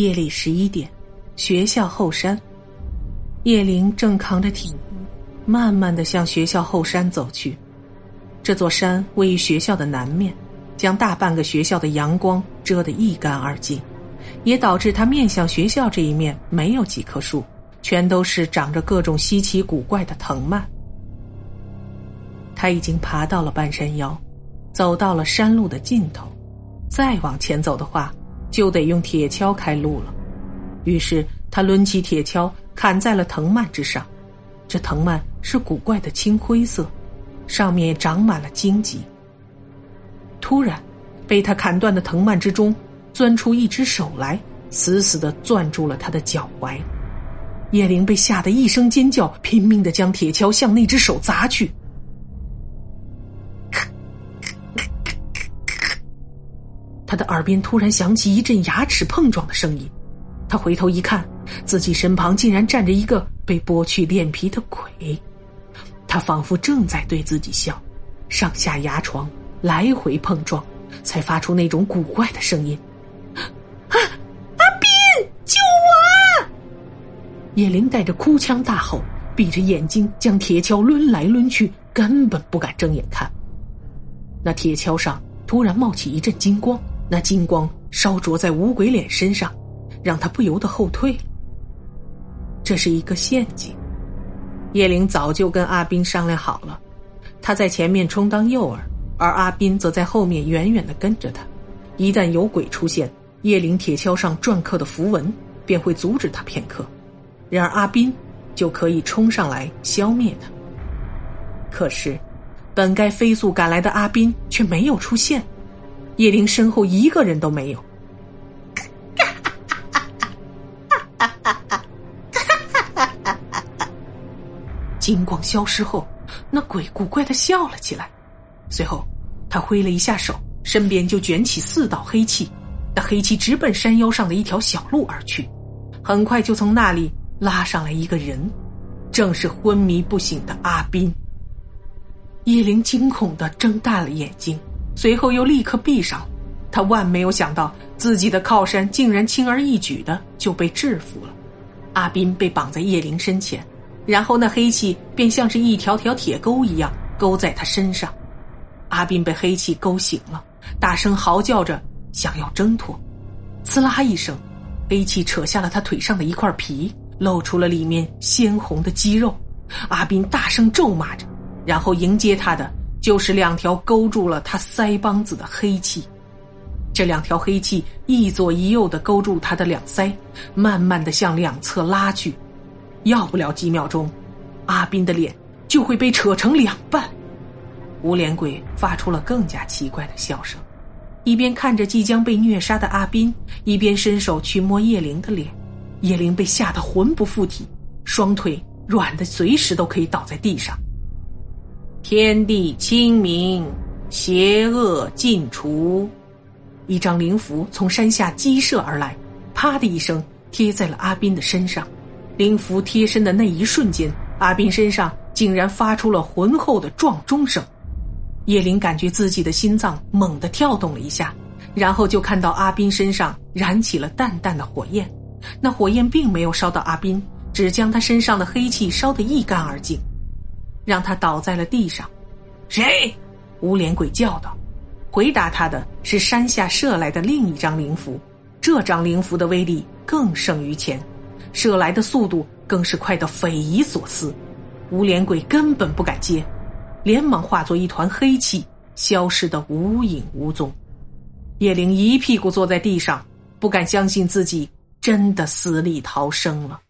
夜里十一点，学校后山，叶灵正扛着铁慢慢的向学校后山走去。这座山位于学校的南面，将大半个学校的阳光遮得一干二净，也导致他面向学校这一面没有几棵树，全都是长着各种稀奇古怪的藤蔓。他已经爬到了半山腰，走到了山路的尽头，再往前走的话，就得用铁锹开路了。于是他抡起铁锹砍在了藤蔓之上，这藤蔓是古怪的青灰色。上面长满了荆棘。突然，被他砍断的藤蔓之中，钻出一只手来，死死的攥住了他的脚踝。叶灵被吓得一声尖叫，拼命的将铁锹向那只手砸去。他的耳边突然响起一阵牙齿碰撞的声音，他回头一看，自己身旁竟然站着一个被剥去脸皮的鬼。他仿佛正在对自己笑，上下牙床来回碰撞，才发出那种古怪的声音。阿斌，救我！叶灵带着哭腔大吼，闭着眼睛将铁锹抡来抡去，根本不敢睁眼看。那铁锹上突然冒起一阵金光，那金光烧灼在五鬼脸身上，让他不由得后退。这是一个陷阱。叶灵早就跟阿斌商量好了，他在前面充当诱饵，而阿斌则在后面远远的跟着他。一旦有鬼出现，叶灵铁锹上篆刻的符文便会阻止他片刻，然而阿斌就可以冲上来消灭他。可是，本该飞速赶来的阿斌却没有出现，叶灵身后一个人都没有。金光消失后，那鬼古怪的笑了起来，随后他挥了一下手，身边就卷起四道黑气，那黑气直奔山腰上的一条小路而去，很快就从那里拉上来一个人，正是昏迷不醒的阿斌。叶灵惊恐的睁大了眼睛，随后又立刻闭上，他万没有想到自己的靠山竟然轻而易举的就被制服了，阿斌被绑在叶灵身前。然后那黑气便像是一条条铁钩一样勾在他身上，阿斌被黑气勾醒了，大声嚎叫着想要挣脱，呲啦一声，黑气扯下了他腿上的一块皮，露出了里面鲜红的肌肉。阿斌大声咒骂着，然后迎接他的就是两条勾住了他腮帮子的黑气，这两条黑气一左一右的勾住他的两腮，慢慢的向两侧拉去。要不了几秒钟，阿斌的脸就会被扯成两半。无脸鬼发出了更加奇怪的笑声，一边看着即将被虐杀的阿斌，一边伸手去摸叶灵的脸。叶灵被吓得魂不附体，双腿软的随时都可以倒在地上。天地清明，邪恶尽除。一张灵符从山下激射而来，啪的一声贴在了阿斌的身上。灵符贴身的那一瞬间，阿斌身上竟然发出了浑厚的撞钟声。叶灵感觉自己的心脏猛地跳动了一下，然后就看到阿斌身上燃起了淡淡的火焰。那火焰并没有烧到阿斌，只将他身上的黑气烧得一干二净，让他倒在了地上。谁？无脸鬼叫道。回答他的是山下射来的另一张灵符。这张灵符的威力更胜于前。射来的速度更是快得匪夷所思，无脸鬼根本不敢接，连忙化作一团黑气，消失得无影无踪。叶灵一屁股坐在地上，不敢相信自己真的死里逃生了。